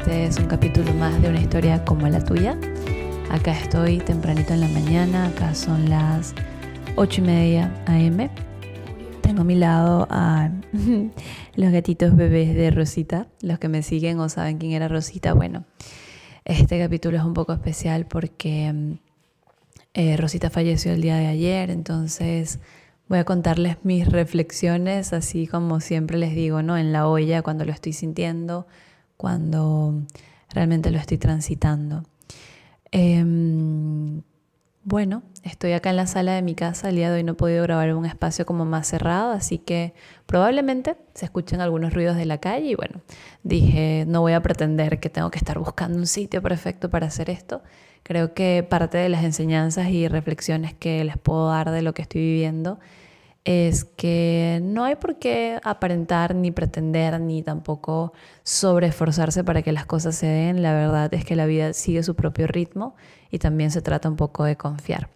este es un capítulo más de una historia como la tuya. Acá estoy tempranito en la mañana, acá son las 8 y media AM. Tengo a mi lado a los gatitos bebés de Rosita. Los que me siguen o saben quién era Rosita, bueno, este capítulo es un poco especial porque mm, eh, Rosita falleció el día de ayer, entonces Voy a contarles mis reflexiones, así como siempre les digo, ¿no? En la olla, cuando lo estoy sintiendo, cuando realmente lo estoy transitando. Em, bueno, estoy acá en la sala de mi casa. El día de hoy no he podido grabar un espacio como más cerrado, así que probablemente se escuchen algunos ruidos de la calle. Y bueno, dije, no voy a pretender que tengo que estar buscando un sitio perfecto para hacer esto. Creo que parte de las enseñanzas y reflexiones que les puedo dar de lo que estoy viviendo es que no hay por qué aparentar ni pretender ni tampoco sobreesforzarse para que las cosas se den. La verdad es que la vida sigue su propio ritmo y también se trata un poco de confiar.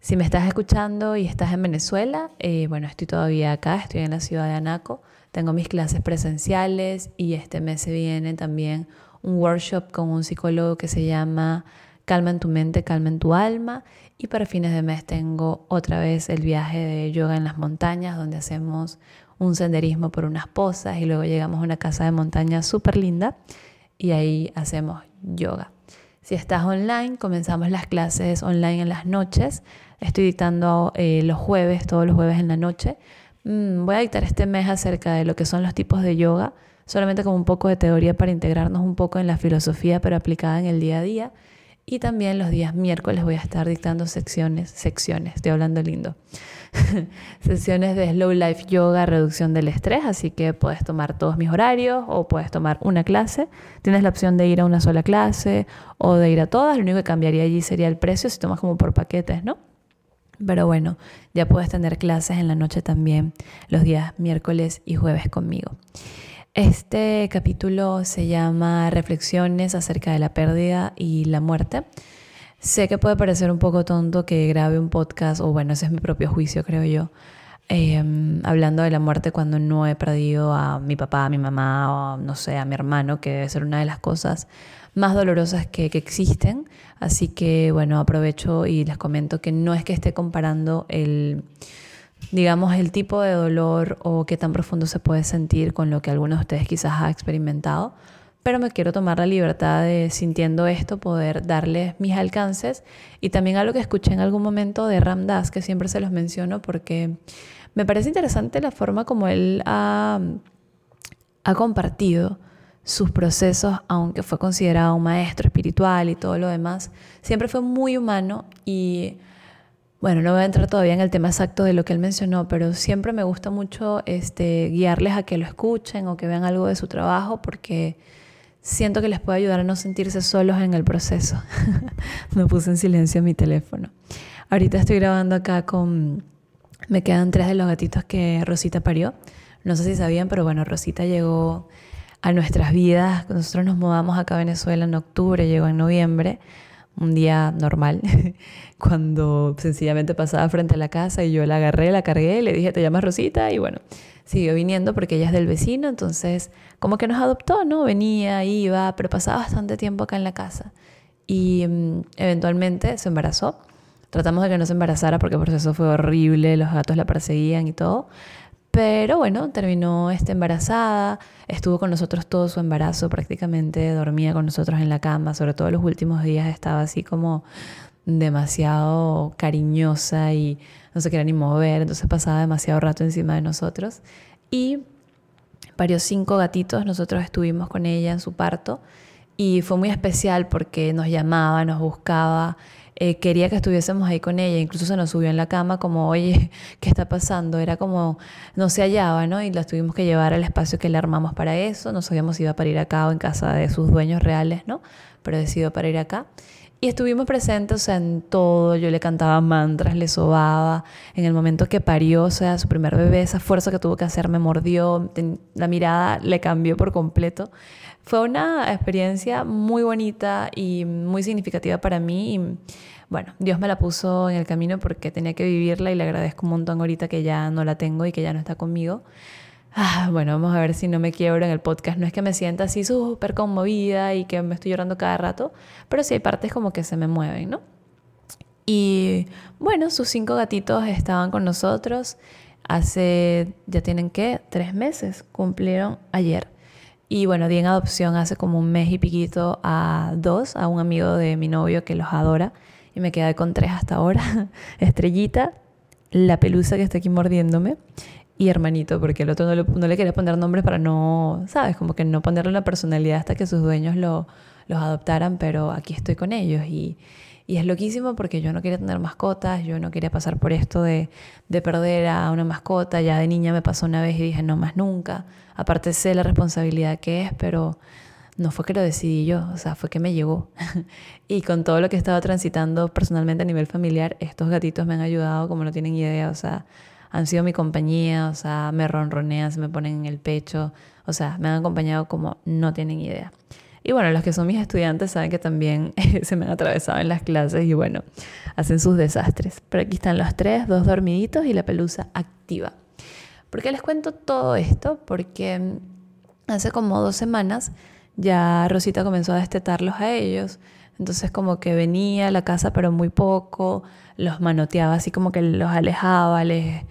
Si me estás escuchando y estás en Venezuela, eh, bueno, estoy todavía acá, estoy en la ciudad de Anaco, tengo mis clases presenciales y este mes viene también un workshop con un psicólogo que se llama Calma en tu mente, calma en tu alma y para fines de mes tengo otra vez el viaje de yoga en las montañas, donde hacemos un senderismo por unas pozas y luego llegamos a una casa de montaña súper linda y ahí hacemos yoga. Si estás online, comenzamos las clases online en las noches. Estoy dictando eh, los jueves, todos los jueves en la noche. Mm, voy a dictar este mes acerca de lo que son los tipos de yoga, solamente como un poco de teoría para integrarnos un poco en la filosofía, pero aplicada en el día a día. Y también los días miércoles voy a estar dictando secciones, secciones, estoy hablando lindo, sesiones de Slow Life Yoga, reducción del estrés, así que puedes tomar todos mis horarios o puedes tomar una clase. Tienes la opción de ir a una sola clase o de ir a todas, lo único que cambiaría allí sería el precio si tomas como por paquetes, ¿no? Pero bueno, ya puedes tener clases en la noche también los días miércoles y jueves conmigo. Este capítulo se llama Reflexiones acerca de la pérdida y la muerte. Sé que puede parecer un poco tonto que grabe un podcast, o bueno, ese es mi propio juicio, creo yo, em, hablando de la muerte cuando no he perdido a mi papá, a mi mamá, o no sé, a mi hermano, que debe ser una de las cosas más dolorosas que, que existen. Así que bueno, aprovecho y les comento que no es que esté comparando el digamos, el tipo de dolor o qué tan profundo se puede sentir con lo que algunos de ustedes quizás ha experimentado, pero me quiero tomar la libertad de, sintiendo esto, poder darles mis alcances. Y también algo que escuché en algún momento de Ram Dass, que siempre se los menciono porque me parece interesante la forma como él ha compartido sus procesos, aunque fue considerado un maestro espiritual y todo lo demás, siempre fue muy humano y bueno, no voy a entrar todavía en el tema exacto de lo que él mencionó, pero siempre me gusta mucho este, guiarles a que lo escuchen o que vean algo de su trabajo porque siento que les puede ayudar a no sentirse solos en el proceso. me puse en silencio mi teléfono. Ahorita estoy grabando acá con... Me quedan tres de los gatitos que Rosita parió. No sé si sabían, pero bueno, Rosita llegó a nuestras vidas. Nosotros nos mudamos acá a Venezuela en octubre, llegó en noviembre un día normal, cuando sencillamente pasaba frente a la casa y yo la agarré, la cargué, le dije, te llamas Rosita y bueno, siguió viniendo porque ella es del vecino, entonces como que nos adoptó, ¿no? Venía, iba, pero pasaba bastante tiempo acá en la casa y mm, eventualmente se embarazó. Tratamos de que no se embarazara porque el proceso fue horrible, los gatos la perseguían y todo, pero bueno, terminó este, embarazada, estuvo con nosotros todo su embarazo prácticamente, dormía con nosotros en la cama, sobre todo los últimos días estaba así como demasiado cariñosa y no se quería ni mover, entonces pasaba demasiado rato encima de nosotros. Y varios cinco gatitos, nosotros estuvimos con ella en su parto y fue muy especial porque nos llamaba, nos buscaba, eh, quería que estuviésemos ahí con ella, incluso se nos subió en la cama como, oye, ¿qué está pasando? Era como, no se hallaba, ¿no? Y la tuvimos que llevar al espacio que le armamos para eso, no sabíamos si iba para ir acá o en casa de sus dueños reales, ¿no? Pero decidió para ir acá. Y estuvimos presentes o en todo, yo le cantaba mantras, le sobaba, en el momento que parió, o sea, su primer bebé, esa fuerza que tuvo que hacer me mordió, la mirada le cambió por completo. Fue una experiencia muy bonita y muy significativa para mí. Y, bueno, Dios me la puso en el camino porque tenía que vivirla y le agradezco un montón ahorita que ya no la tengo y que ya no está conmigo. Ah, bueno, vamos a ver si no me quiebro en el podcast. No es que me sienta así súper conmovida y que me estoy llorando cada rato, pero sí hay partes como que se me mueven, ¿no? Y bueno, sus cinco gatitos estaban con nosotros hace, ya tienen que, tres meses, cumplieron ayer. Y bueno, di en adopción hace como un mes y piquito a dos, a un amigo de mi novio que los adora. Y me quedé con tres hasta ahora. Estrellita, la pelusa que está aquí mordiéndome y hermanito, porque el otro no le, quería poner nombres para no, ¿sabes? Como que no ponerle una personalidad hasta que sus dueños lo, los adoptaran, pero aquí estoy con ellos y, y, es loquísimo porque yo no quería tener mascotas, yo no quería pasar por esto de, de perder a una mascota, ya de niña me pasó una vez y dije no más nunca, aparte sé la responsabilidad que es, pero no fue que lo decidí yo, o sea, fue que me llegó. y con todo lo que he estado transitando personalmente a nivel familiar, estos gatitos me han ayudado como no tienen idea, o sea, han sido mi compañía, o sea, me ronronean, se me ponen en el pecho, o sea, me han acompañado como no tienen idea. Y bueno, los que son mis estudiantes saben que también se me han atravesado en las clases y bueno, hacen sus desastres. Pero aquí están los tres, dos dormiditos y la pelusa activa. ¿Por qué les cuento todo esto? Porque mm, hace como dos semanas ya Rosita comenzó a destetarlos a ellos. Entonces como que venía a la casa pero muy poco, los manoteaba así como que los alejaba, les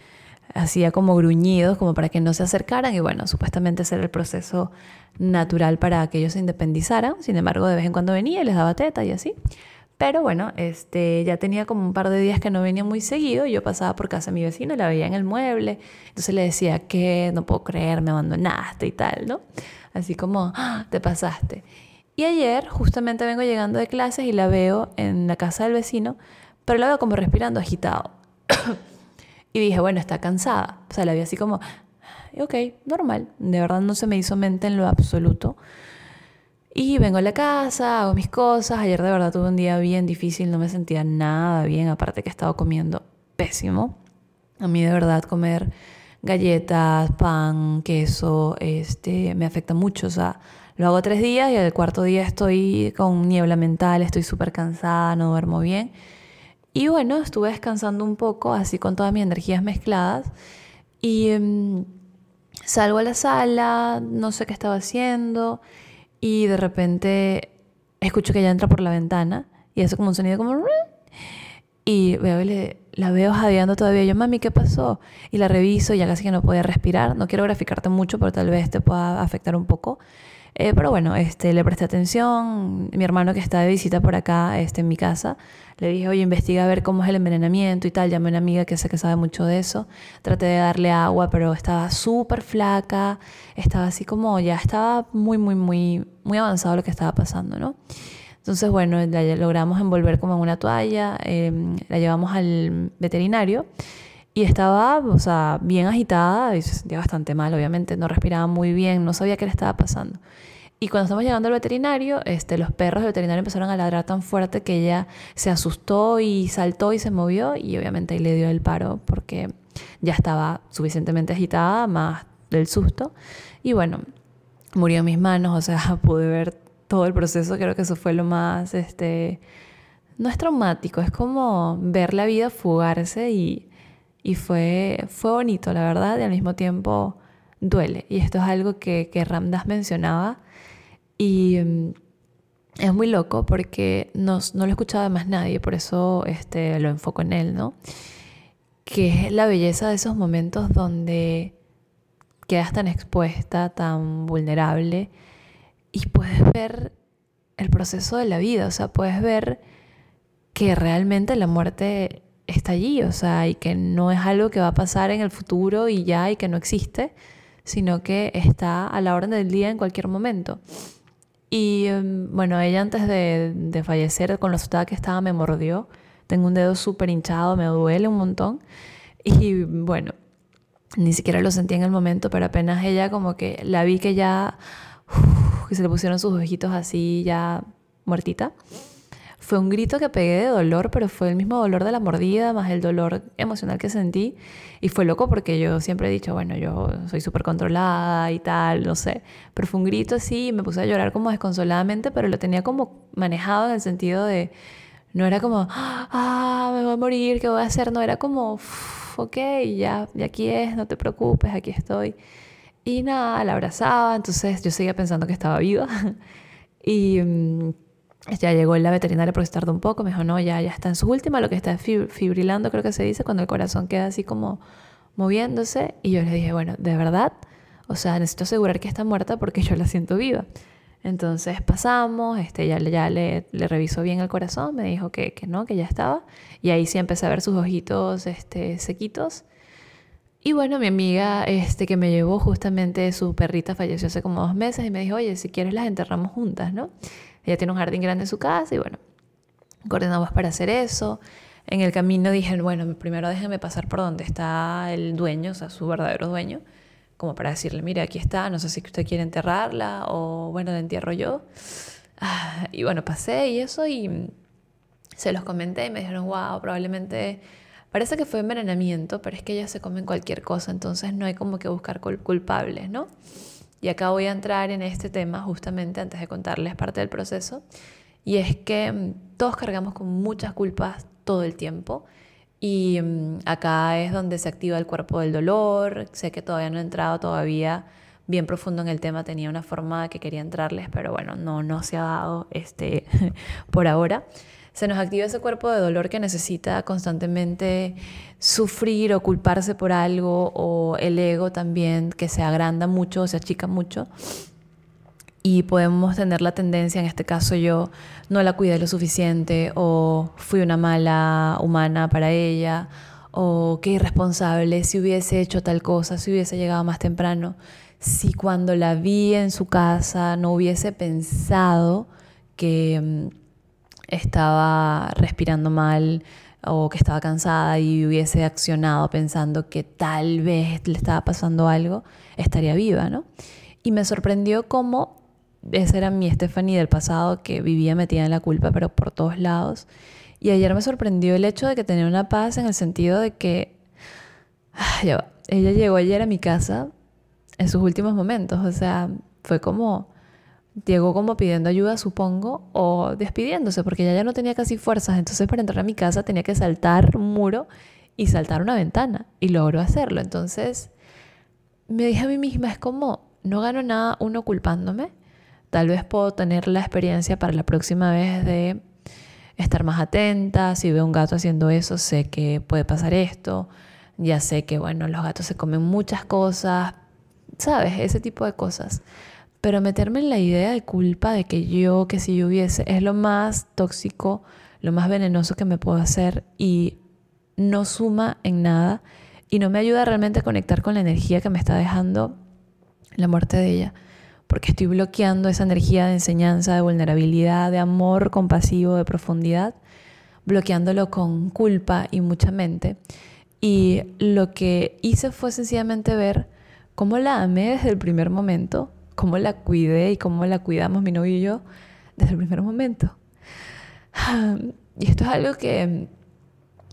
hacía como gruñidos, como para que no se acercaran y bueno, supuestamente ese era el proceso natural para que ellos se independizaran, sin embargo de vez en cuando venía y les daba teta y así. Pero bueno, este, ya tenía como un par de días que no venía muy seguido. Yo pasaba por casa de mi vecino, la veía en el mueble. Entonces le decía que no puedo creer, me abandonaste y tal, ¿no? Así como, ah, te pasaste. Y ayer justamente vengo llegando de clases y la veo en la casa del vecino, pero la veo como respirando agitado. Y dije, bueno, está cansada. O sea, la vi así como, ok, normal. De verdad no se me hizo mente en lo absoluto. Y vengo a la casa, hago mis cosas. Ayer de verdad tuve un día bien difícil, no me sentía nada bien, aparte que he estado comiendo pésimo. A mí de verdad comer galletas, pan, queso, este, me afecta mucho. O sea, lo hago tres días y al cuarto día estoy con niebla mental, estoy súper cansada, no duermo bien. Y bueno, estuve descansando un poco, así con todas mis energías mezcladas. Y em, salgo a la sala, no sé qué estaba haciendo, y de repente escucho que ella entra por la ventana y hace como un sonido como... Y veo la veo jadeando todavía. Yo, mami, ¿qué pasó? Y la reviso, ya casi que no podía respirar. No quiero graficarte mucho, pero tal vez te pueda afectar un poco. Eh, pero bueno, este, le presté atención. Mi hermano que está de visita por acá, este, en mi casa, le dije, oye, investiga a ver cómo es el envenenamiento y tal. Llamé a una amiga que sé que sabe mucho de eso. Traté de darle agua, pero estaba súper flaca. Estaba así como, ya estaba muy, muy, muy, muy avanzado lo que estaba pasando, ¿no? Entonces, bueno, la logramos envolver como en una toalla. Em, la llevamos al veterinario. Y estaba, o sea, bien agitada y se sentía bastante mal, obviamente, no respiraba muy bien, no sabía qué le estaba pasando. Y cuando estamos llegando al veterinario, este, los perros del veterinario empezaron a ladrar tan fuerte que ella se asustó y saltó y se movió y obviamente ahí le dio el paro porque ya estaba suficientemente agitada, más del susto. Y bueno, murió en mis manos, o sea, pude ver todo el proceso, creo que eso fue lo más, este, no es traumático, es como ver la vida fugarse y y fue, fue bonito, la verdad, y al mismo tiempo duele. Y esto es algo que, que Ramdas mencionaba y mm, es muy loco porque no, no lo he escuchado de más nadie, por eso este, lo enfoco en él, ¿no? Que es la belleza de esos momentos donde quedas tan expuesta, tan vulnerable y puedes ver el proceso de la vida, o sea, puedes ver que realmente la muerte está allí, o sea, y que no es algo que va a pasar en el futuro y ya y que no existe, sino que está a la orden del día en cualquier momento. Y em, bueno, ella antes de, fallecer, con lo asustada que estaba, me mordió. Tengo un dedo súper hinchado, me duele un montón. Y bueno, ni siquiera lo sentí en el momento, pero apenas ella como que la vi que ya, que se le pusieron sus ojitos así, ya muertita. Fue un grito que pegué de dolor, pero fue el mismo dolor de la mordida más el dolor emocional que sentí. Y fue loco porque yo siempre he dicho, bueno, yo soy súper controlada y tal, no sé. Pero fue un grito así y me puse a llorar como desconsoladamente, pero lo tenía como manejado en el sentido de, no era como, ah, me voy a morir, ¿qué voy a hacer? No, era como, ok, ya, ya aquí es, no te preocupes, aquí estoy. Y nada, la abrazaba, entonces yo seguía pensando que estaba viva. y mm, ya llegó la veterinaria porque se tardó un poco, me dijo, no, ya, ya está en su última, lo que está fibrilando creo que se dice cuando el corazón queda así como moviéndose. Y yo le dije, bueno, de verdad, o sea, necesito asegurar que está muerta porque yo la siento viva. Entonces pasamos, este, ya, ya le, le revisó bien el corazón, me dijo que, que, no, que ya estaba. Y ahí sí empecé a ver sus ojitos este, sequitos. Y bueno, mi amiga este, que me llevó justamente su perrita falleció hace como dos meses y me dijo, oye, si quieres las enterramos juntas, ¿no? Ella tiene un jardín grande en su casa y bueno, coordinamos para hacer eso. En el camino dije, bueno, primero déjenme pasar por donde está el dueño, o sea, su verdadero dueño como para decirle, mire, aquí está, no sé si usted quiere enterrarla o bueno, la entierro yo. Ah, y bueno, pasé y eso y se los comenté y me dijeron, wow, probablemente parece que fue envenenamiento, pero es que ellas se comen cualquier cosa, entonces no hay como que buscar culpables, ¿no? Y acá voy a entrar en este tema justamente antes de contarles parte del proceso. Y es que mm, todos cargamos con muchas culpas todo el tiempo y mm, acá es donde se activa el cuerpo del dolor. Sé que todavía no he entrado todavía bien profundo en el tema, tenía una forma que quería entrarles, pero bueno, no, no se ha dado este, por ahora. Se nos activa ese cuerpo de dolor que necesita constantemente sufrir o culparse por algo, o el ego también que se agranda mucho se achica mucho y podemos tener la tendencia, en este caso yo no la cuidé lo suficiente o fui una mala humana para ella o qué irresponsable si hubiese hecho tal cosa, si hubiese llegado más temprano, si cuando la vi en su casa no hubiese pensado que mm, estaba respirando mal o que estaba cansada y hubiese accionado pensando que tal vez le estaba pasando algo, estaría viva, ¿no? Y me sorprendió cómo esa era mi Stephanie del pasado que vivía metida en la culpa, pero por todos lados. Y ayer me sorprendió el hecho de que tenía una paz en el sentido de que ella llegó ayer a mi casa en sus últimos momentos. O sea, fue como, llegó como pidiendo ayuda, supongo, o despidiéndose, porque ella ya no tenía casi fuerzas. Entonces para entrar a mi casa tenía que saltar un muro y saltar una ventana. Y logró hacerlo. Entonces me dije a mí misma, es como, no gano nada uno culpándome Tal vez puedo tener la experiencia para la próxima vez de estar más atenta. Si veo un gato haciendo eso, sé que puede pasar esto. Ya sé que, bueno, los gatos se comen muchas cosas, ¿sabes? Ese tipo de cosas. Pero meterme en la idea de culpa de que yo, que si yo hubiese, es lo más tóxico, lo más venenoso que me puedo hacer y no suma en nada y no me ayuda realmente a conectar con la energía que me está dejando la muerte de ella porque estoy bloqueando esa energía de enseñanza, de vulnerabilidad, de amor compasivo, de profundidad, bloqueándolo con culpa y mucha mente. Y lo que hice fue sencillamente ver cómo la amé desde el primer momento, cómo la cuidé y cómo la cuidamos mi novio y yo desde el primer momento. Y esto es algo que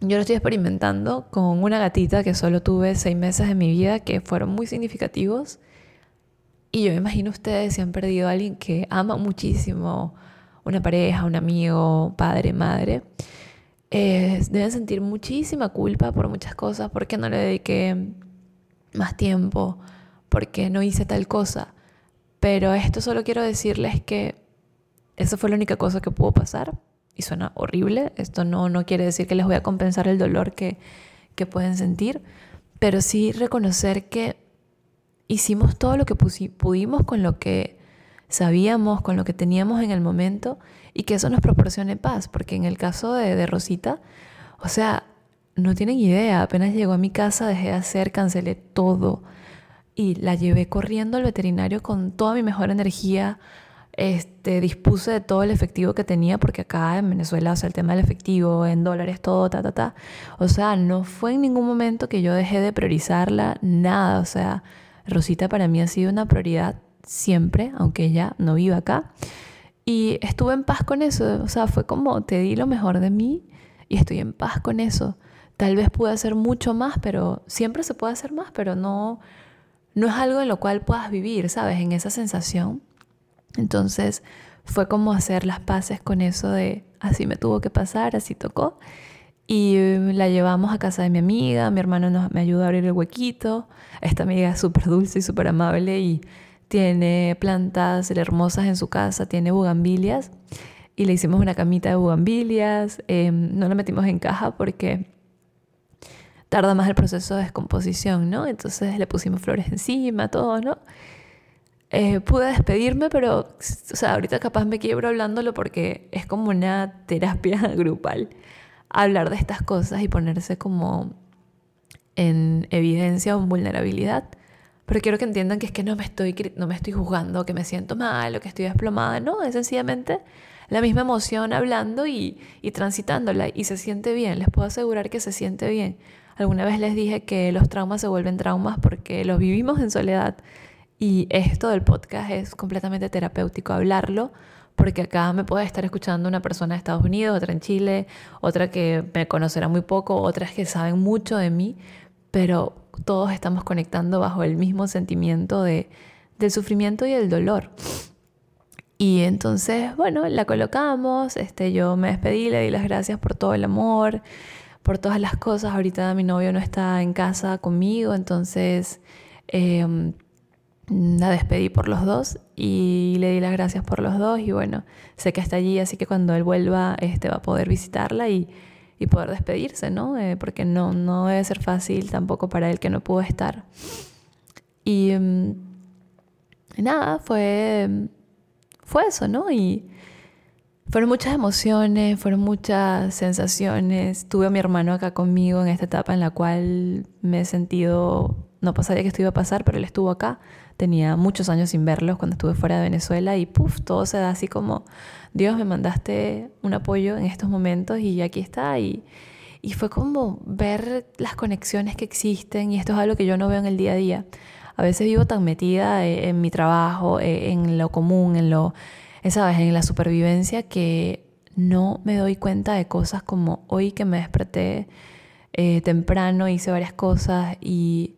yo lo estoy experimentando con una gatita que solo tuve seis meses en mi vida que fueron muy significativos y yo me imagino ustedes si han perdido a alguien que ama muchísimo, una pareja, un amigo, padre, madre, eh, deben sentir muchísima culpa por muchas cosas, porque no le dediqué más tiempo, porque no hice tal cosa. Pero esto solo quiero decirles que eso fue la única cosa que pudo pasar y suena horrible. Esto no, no quiere decir que les voy a compensar el dolor que, que pueden sentir, pero sí reconocer que hicimos todo lo que pudimos con lo que sabíamos, con lo que teníamos en el momento y que eso nos proporcione paz, porque en el caso de, Rosita, o sea, no tienen idea, apenas llegó a mi casa dejé de hacer, cancelé todo y la llevé corriendo al veterinario con toda mi mejor energía, este, dispuse de todo el efectivo que tenía, porque acá en Venezuela, o sea, el tema del efectivo, en dólares, todo, ta, ta, ta. O sea, no fue en ningún momento que yo dejé de priorizarla, nada, o sea, Rosita para mí ha sido una prioridad siempre, aunque ella no viva acá. Y estuve en paz con eso, o sea, fue como te di lo mejor de mí y estoy en paz con eso. Tal vez pude hacer mucho más, pero siempre se puede hacer más, pero no, no es algo en lo cual puedas vivir, ¿sabes? En esa sensación. Entonces fue como hacer las paces con eso de así me tuvo que pasar, así tocó. y la llevamos a casa de mi amiga, mi hermano nos, me ayuda a abrir el huequito, esta amiga es súper dulce y súper amable y tiene plantas hermosas en su casa, tiene bugambilias y le hicimos una camita de bugambilias, em, no la metimos en caja porque tarda más el proceso de descomposición, ¿no? Entonces le pusimos flores encima, todo, ¿no? Eh, pude despedirme, pero, o sea, ahorita capaz me quiebro hablándolo porque es como una terapia grupal hablar de estas cosas y ponerse como en evidencia o en vulnerabilidad. Pero quiero que entiendan que es que no me estoy, no me estoy juzgando, que me siento mal o que estoy desplomada. No, es sencillamente la misma emoción hablando y, y transitándola y se siente bien. Les puedo asegurar que se siente bien. Alguna vez les dije que los traumas se vuelven traumas porque los vivimos en soledad y esto del podcast es completamente terapéutico, hablarlo, porque acá me puede estar escuchando una persona de Estados Unidos, otra en Chile, otra que me conocerá muy poco, otras que saben mucho de mí, pero todos estamos conectando bajo el mismo sentimiento de, del sufrimiento y el dolor. Y entonces, bueno, la colocamos, este, yo me despedí, le di las gracias por todo el amor, por todas las cosas. Ahorita mi novio no está en casa conmigo, entonces... Em, la despedí por los dos y le di las gracias por los dos y bueno, sé que está allí, así que cuando él vuelva este, va a poder visitarla y, y poder despedirse, ¿no? Eh, porque no, no debe ser fácil tampoco para él que no pudo estar. Y mm, nada, fue, fue eso, ¿no? Y fueron muchas emociones, fueron muchas sensaciones. Tuve a mi hermano acá conmigo en esta etapa en la cual me he sentido, no pasaría que esto iba a pasar, pero él estuvo acá Tenía muchos años sin verlos cuando estuve fuera de Venezuela y puff, todo se da así como, Dios, me mandaste un apoyo en estos momentos y aquí está. Y, y fue como ver las conexiones que existen y esto es algo que yo no veo en el día a día. A veces vivo tan metida eh, en mi trabajo, eh, en lo común, en lo, ¿sabes? En la supervivencia que no me doy cuenta de cosas como hoy que me desperté eh, temprano, hice varias cosas y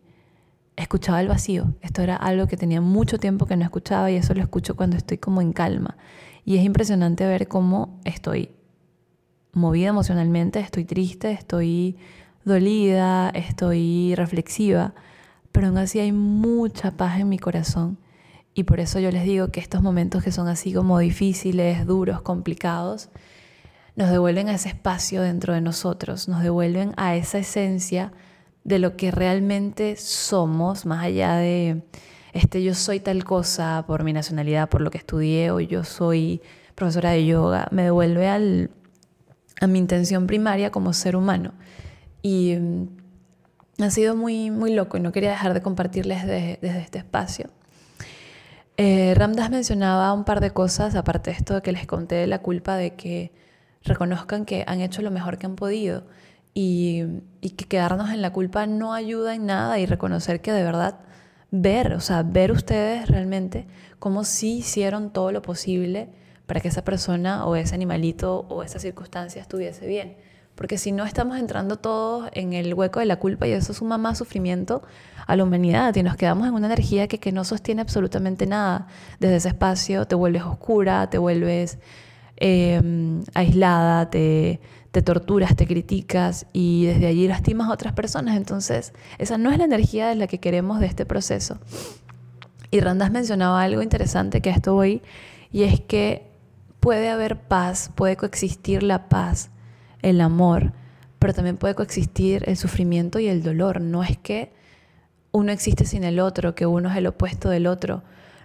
escuchaba el vacío. Esto era algo que tenía mucho tiempo que no escuchaba y eso lo escucho cuando estoy como en calma. Y es impresionante ver cómo estoy movida emocionalmente, estoy triste, estoy dolida, estoy reflexiva, pero aún así hay mucha paz en mi corazón. Y por eso yo les digo que estos momentos que son así como difíciles, duros, complicados, nos devuelven a ese espacio dentro de nosotros, nos devuelven a esa esencia de lo que realmente somos, más allá de, este, yo soy tal cosa por mi nacionalidad, por lo que estudié, o yo soy profesora de yoga, me devuelve al, a mi intención primaria como ser humano. Y mm, ha sido muy, muy loco y no quería dejar de compartirles desde este espacio. Eh, Ramdas mencionaba un par de cosas, aparte de esto que les conté de la culpa de que reconozcan que han hecho lo mejor que han podido y, que quedarnos en la culpa no ayuda en nada y reconocer que de verdad ver, o sea, ver ustedes realmente cómo sí hicieron todo lo posible para que esa persona o ese animalito o esa circunstancia estuviese bien. Porque si no estamos entrando todos en el hueco de la culpa y eso suma más sufrimiento a la humanidad y nos quedamos en una energía que, no sostiene absolutamente nada. Desde ese espacio te vuelves oscura, te vuelves em, aislada, te, te torturas, te criticas y desde allí lastimas a otras personas. Entonces, esa no es la energía de la que queremos de este proceso. Y Randas mencionaba algo interesante que a esto voy, y es que puede haber paz, puede coexistir la paz, el amor, pero también puede coexistir el sufrimiento y el dolor. No es que uno existe sin el otro, que uno es el opuesto del otro.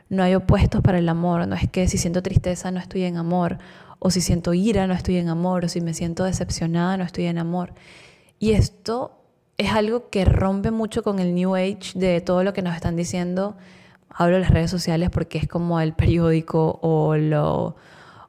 No hay opuestos para el amor, no es que si siento tristeza no estoy en amor, o si siento ira no estoy en amor, o si me siento decepcionada no estoy en amor. Y esto es algo que rompe mucho con el New Age de todo lo que nos están diciendo. Hablo de las redes sociales porque es como el periódico o, lo,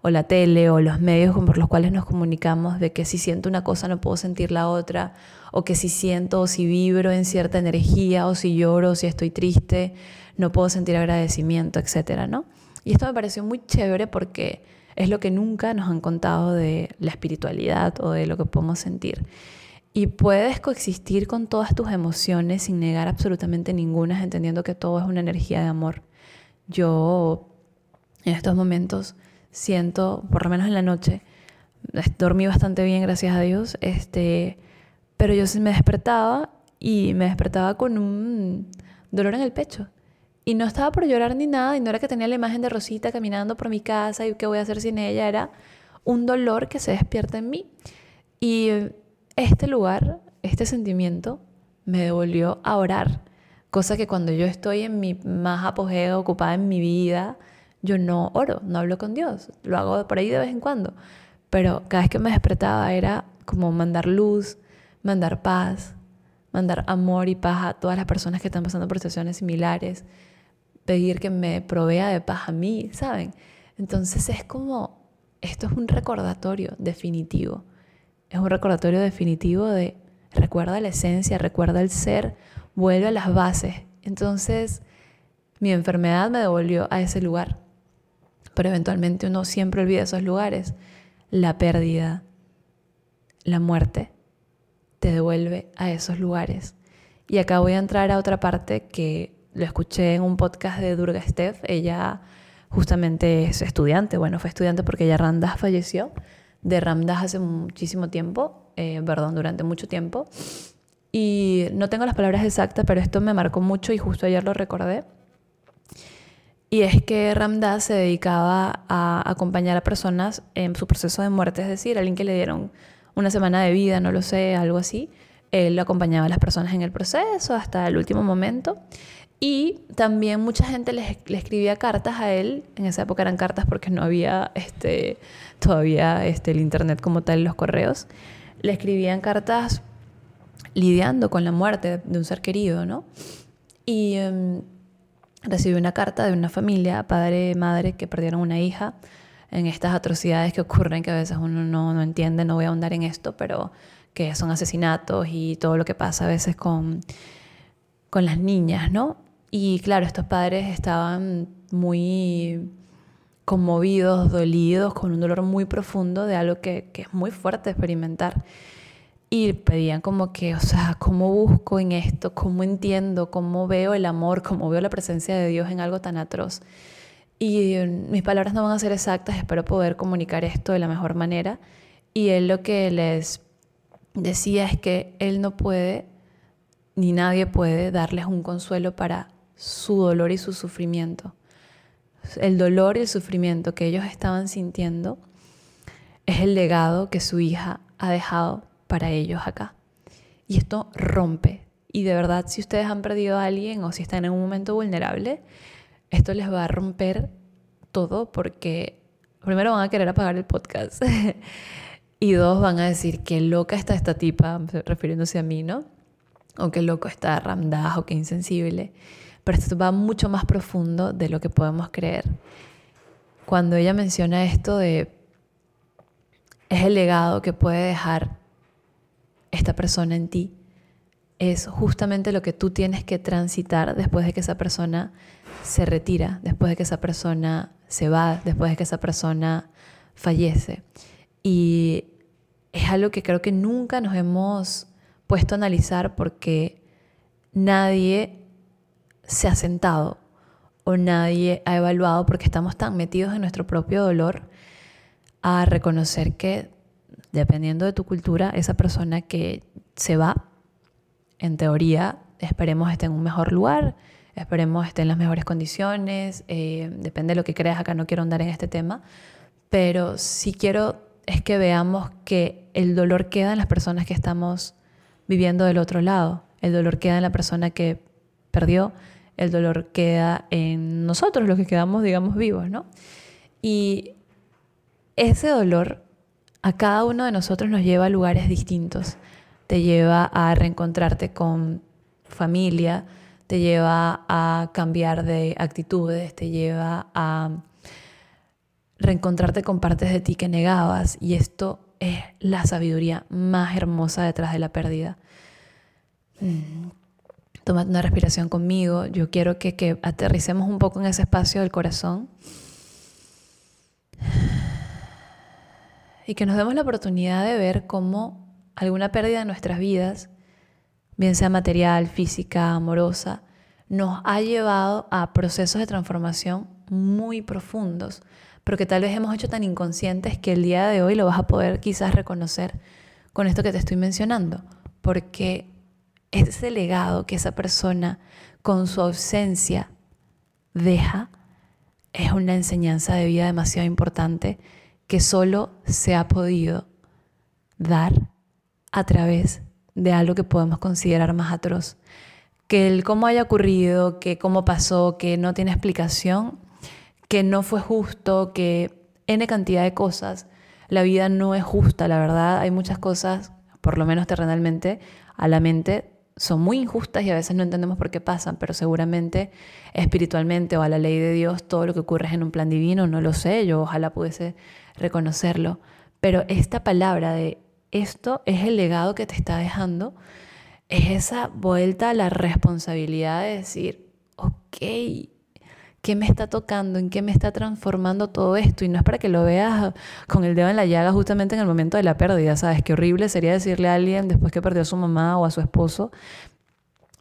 o la tele o los medios por los cuales nos comunicamos de que si siento una cosa no puedo sentir la otra, o que si siento o si vibro en cierta energía, o si lloro o si estoy triste, no puedo sentir agradecimiento, etcétera, ¿no? Y esto me pareció muy chévere porque es lo que nunca nos han contado de la espiritualidad o de lo que podemos sentir. Y puedes coexistir con todas tus emociones sin negar absolutamente ninguna, entendiendo que todo es una energía de amor. Yo en estos momentos siento, por lo menos en la noche, dormí bastante bien, gracias a Dios, este, pero yo me despertaba y me despertaba con un dolor en el pecho. Y no estaba por llorar ni nada, y no era que tenía la imagen de Rosita caminando por mi casa y qué voy a hacer sin ella, era un dolor que se despierta en mí. Y este lugar, este sentimiento, me devolvió a orar, cosa que cuando yo estoy en mi más apogeo, ocupada en mi vida, yo no oro, no hablo con Dios, lo hago por ahí de vez en cuando, pero cada vez que me despertaba era como mandar luz, mandar paz, mandar amor y paz a todas las personas que están pasando por situaciones similares, pedir que me provea de paz a mí, ¿saben? Entonces es como, esto es un recordatorio definitivo, es un recordatorio definitivo de recuerda la esencia, recuerda el ser, vuelve a las bases. Entonces mi enfermedad me devolvió a ese lugar, pero eventualmente uno siempre olvida esos lugares, la pérdida, la muerte te devuelve a esos lugares. Y acá voy a entrar a otra parte que lo escuché en un podcast de Durga Steph. Ella justamente es estudiante, bueno, fue estudiante porque ella Ramdas falleció de Ramdas hace muchísimo tiempo, eh, perdón, durante mucho tiempo. Y no tengo las palabras exactas, pero esto me marcó mucho y justo ayer lo recordé. Y es que Ramdas se dedicaba a acompañar a personas en su proceso de muerte, es decir, alguien que le dieron una semana de vida, no lo sé, algo así. Él acompañaba a las personas en el proceso hasta el último momento. Y también mucha gente le, escribía cartas a él. En esa época eran cartas porque no había este, todavía este, el internet como tal, los correos. Le escribían cartas lidiando con la muerte de un ser querido, ¿no? Y um, recibí una carta de una familia, padre y madre, que perdieron una hija en estas atrocidades que ocurren, que a veces uno no, no entiende, no voy a ahondar en esto, pero que son asesinatos y todo lo que pasa a veces con, con las niñas, ¿no? Y claro, estos padres estaban muy conmovidos, dolidos, con un dolor muy profundo de algo que, que es muy fuerte experimentar. Y pedían como que, o sea, ¿cómo busco en esto? ¿Cómo entiendo? ¿Cómo veo el amor? ¿Cómo veo la presencia de Dios en algo tan atroz? Y mis palabras no van a ser exactas, espero poder comunicar esto de la mejor manera. Y él lo que les decía es que él no puede, ni nadie puede darles un consuelo para su dolor y su sufrimiento. El dolor y el sufrimiento que ellos estaban sintiendo es el legado que su hija ha dejado para ellos acá. Y esto rompe. Y de verdad, si ustedes han perdido a alguien o si están en un momento vulnerable, esto les va a romper todo porque primero van a querer apagar el podcast y dos van a decir qué loca está esta tipa, refiriéndose a mí, ¿no? O qué loco está Ramdas o qué insensible. Pero esto va mucho más profundo de lo que podemos creer. Cuando ella menciona esto de es el legado que puede dejar esta persona en ti, es justamente lo que tú tienes que transitar después de que esa persona se retira, después de que esa persona se va, después de que esa persona fallece. Y es algo que creo que nunca nos hemos puesto a analizar porque nadie se ha sentado o nadie ha evaluado porque estamos tan metidos en nuestro propio dolor a reconocer que dependiendo de tu cultura, esa persona que se va, en teoría, esperemos esté en un mejor lugar, Esperemos esté en las mejores condiciones. Eh, depende de lo que creas. Acá no quiero andar en este tema. Pero sí quiero es que veamos que el dolor queda en las personas que estamos viviendo del otro lado. El dolor queda en la persona que perdió. El dolor queda en nosotros, los que quedamos, digamos, vivos, ¿no? Y ese dolor a cada uno de nosotros nos lleva a lugares distintos. Te lleva a reencontrarte con familia, te lleva a cambiar de actitudes, te lleva a reencontrarte con partes de ti que negabas y esto es la sabiduría más hermosa detrás de la pérdida. Mm. Toma una respiración conmigo. Yo quiero que, que aterricemos un poco en ese espacio del corazón y que nos demos la oportunidad de ver cómo alguna pérdida de nuestras vidas bien sea material, física, amorosa, nos ha llevado a procesos de transformación muy profundos, pero que tal vez hemos hecho tan inconscientes que el día de hoy lo vas a poder quizás reconocer con esto que te estoy mencionando, porque ese legado que esa persona con su ausencia deja es una enseñanza de vida demasiado importante que solo se ha podido dar a través de algo que podemos considerar más atroz. Que el cómo haya ocurrido, que cómo pasó, que no tiene explicación, que no fue justo, que N cantidad de cosas. La vida no es justa, la verdad. Hay muchas cosas, por lo menos terrenalmente, a la mente son muy injustas y a veces no entendemos por qué pasan, pero seguramente espiritualmente o a la ley de Dios todo lo que ocurre es en un plan divino, no lo sé, yo ojalá pudiese reconocerlo. Pero esta palabra de esto es el legado que te está dejando, es esa vuelta a la responsabilidad de decir, ok, ¿qué me está tocando? ¿En qué me está transformando todo esto? Y no es para que lo veas con el dedo en la llaga justamente en el momento de la pérdida, ¿sabes? Qué horrible sería decirle a alguien después que perdió a su mamá o a su esposo,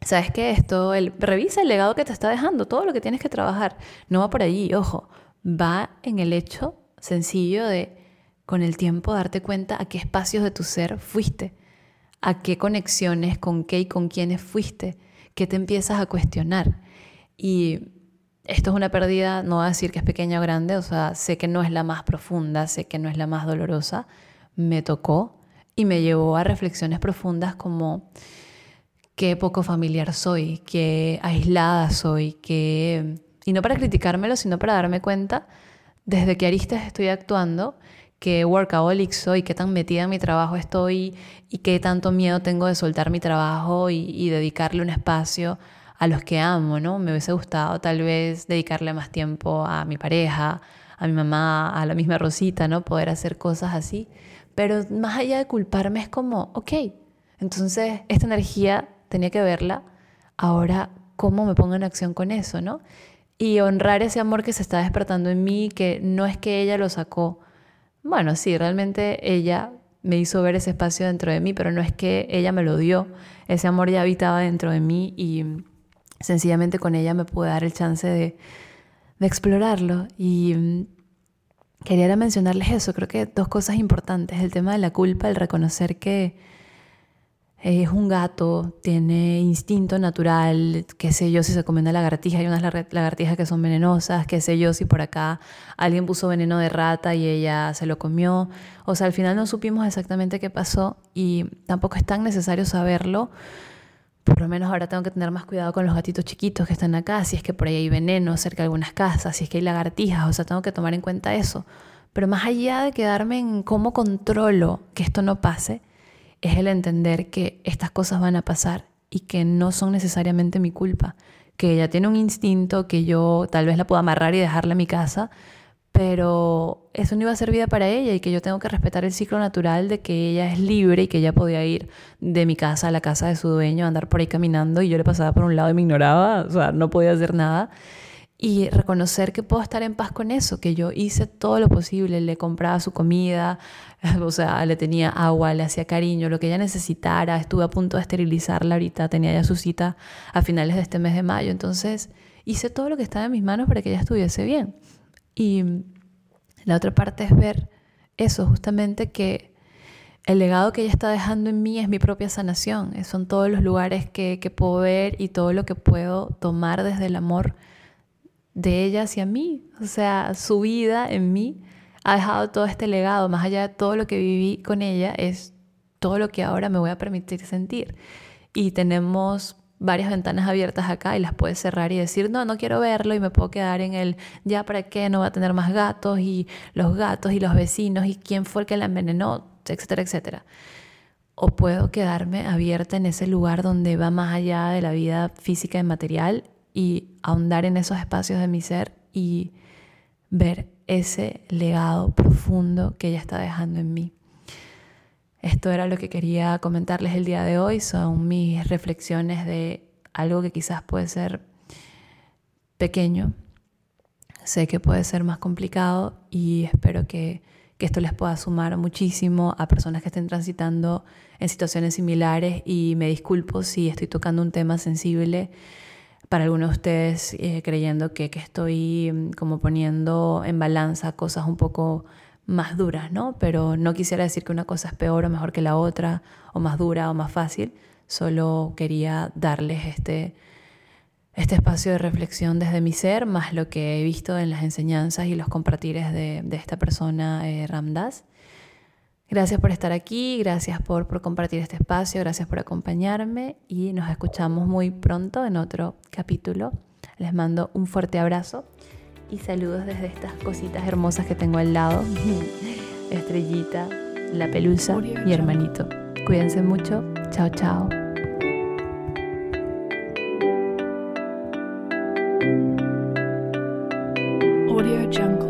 ¿sabes qué? Esto, el, revisa el legado que te está dejando, todo lo que tienes que trabajar. No va por allí, ojo, va en el hecho sencillo de con el tiempo darte cuenta a qué espacios de tu ser fuiste, a qué conexiones, con qué y con quiénes fuiste, qué te empiezas a cuestionar. Y esto es una pérdida, no voy a decir que es pequeña o grande, o sea, sé que no es la más profunda, sé que no es la más dolorosa, me tocó y me llevó a reflexiones profundas como qué poco familiar soy, qué aislada soy, qué... Y no para criticármelo, sino para darme cuenta desde qué aristas estoy actuando qué workaholic soy, qué tan metida en mi trabajo estoy y qué tanto miedo tengo de soltar mi trabajo y, dedicarle un espacio a los que amo, ¿no? Me hubiese gustado tal vez dedicarle más tiempo a mi pareja, a mi mamá, a la misma Rosita, ¿no? Poder hacer cosas así. Pero más allá de culparme es como, ok, entonces esta energía tenía que verla, ahora cómo me pongo en acción con eso, ¿no? Y honrar ese amor que se está despertando en mí, que no es que ella lo sacó. Bueno, sí, realmente ella me hizo ver ese espacio dentro de mí, pero no es que ella me lo dio, ese amor ya habitaba dentro de mí y sencillamente con ella me pude dar el chance de, explorarlo. Y mm, quería mencionarles eso, creo que dos cosas importantes, el tema de la culpa, el reconocer que es un gato, tiene instinto natural, qué sé yo si se come una lagartija, hay unas lagartijas que son venenosas, qué sé yo si por acá alguien puso veneno de rata y ella se lo comió. O sea, al final no supimos exactamente qué pasó y tampoco es tan necesario saberlo. Por lo menos ahora tengo que tener más cuidado con los gatitos chiquitos que están acá, si es que por ahí hay veneno cerca de algunas casas, si es que hay lagartijas, o sea, tengo que tomar en cuenta eso. Pero más allá de quedarme en cómo controlo que esto no pase, es el entender que estas cosas van a pasar y que no son necesariamente mi culpa, que ella tiene un instinto que yo tal vez la puedo amarrar y dejarla en mi casa, pero eso no iba a ser vida para ella y que yo tengo que respetar el ciclo natural de que ella es libre y que ella podía ir de mi casa a la casa de su dueño, andar por ahí caminando y yo le pasaba por un lado y me ignoraba, o sea, no podía hacer nada y reconocer que puedo estar en paz con eso, que yo hice todo lo posible, le compraba su comida, o sea, le tenía agua, le hacía cariño, lo que ella necesitara, estuve a punto de esterilizarla ahorita, tenía ya su cita a finales de este mes de mayo, entonces hice todo lo que estaba en mis manos para que ella estuviese bien. Y la otra parte es ver eso, justamente que el legado que ella está dejando en mí es mi propia sanación, son todos los lugares que, que puedo ver y todo lo que puedo tomar desde el amor de ella hacia mí. O sea, su vida en mí ha dejado todo este legado, más allá de todo lo que viví con ella, es todo lo que ahora me voy a permitir sentir. Y tenemos varias ventanas abiertas acá y las puedes cerrar y decir, no, no quiero verlo y me puedo quedar en el, ya para qué, no va a tener más gatos y los gatos y los vecinos y quién fue el que la envenenó, etcétera, etcétera. O puedo quedarme abierta en ese lugar donde va más allá de la vida física y material y ahondar en esos espacios de mi ser y ver ese legado profundo que ella está dejando en mí. Esto era lo que quería comentarles el día de hoy, son mis reflexiones de algo que quizás puede ser pequeño, sé que puede ser más complicado y espero que, que esto les pueda sumar muchísimo a personas que estén transitando en situaciones similares y me disculpo si estoy tocando un tema sensible para algunos de ustedes eh, creyendo que, que, estoy mm, como poniendo en balanza cosas un poco más duras, ¿no? Pero no quisiera decir que una cosa es peor o mejor que la otra, o más dura o más fácil, solo quería darles este, este espacio de reflexión desde mi ser, más lo que he visto en las enseñanzas y los compartires de, de esta persona, eh, Ramdas. Gracias por estar aquí, gracias por, por compartir este espacio, gracias por acompañarme y nos escuchamos muy pronto en otro capítulo. Les mando un fuerte abrazo y saludos desde estas cositas hermosas que tengo al lado. Estrellita, la pelusa, mi hermanito. Cuídense mucho. Chao, chao. Audio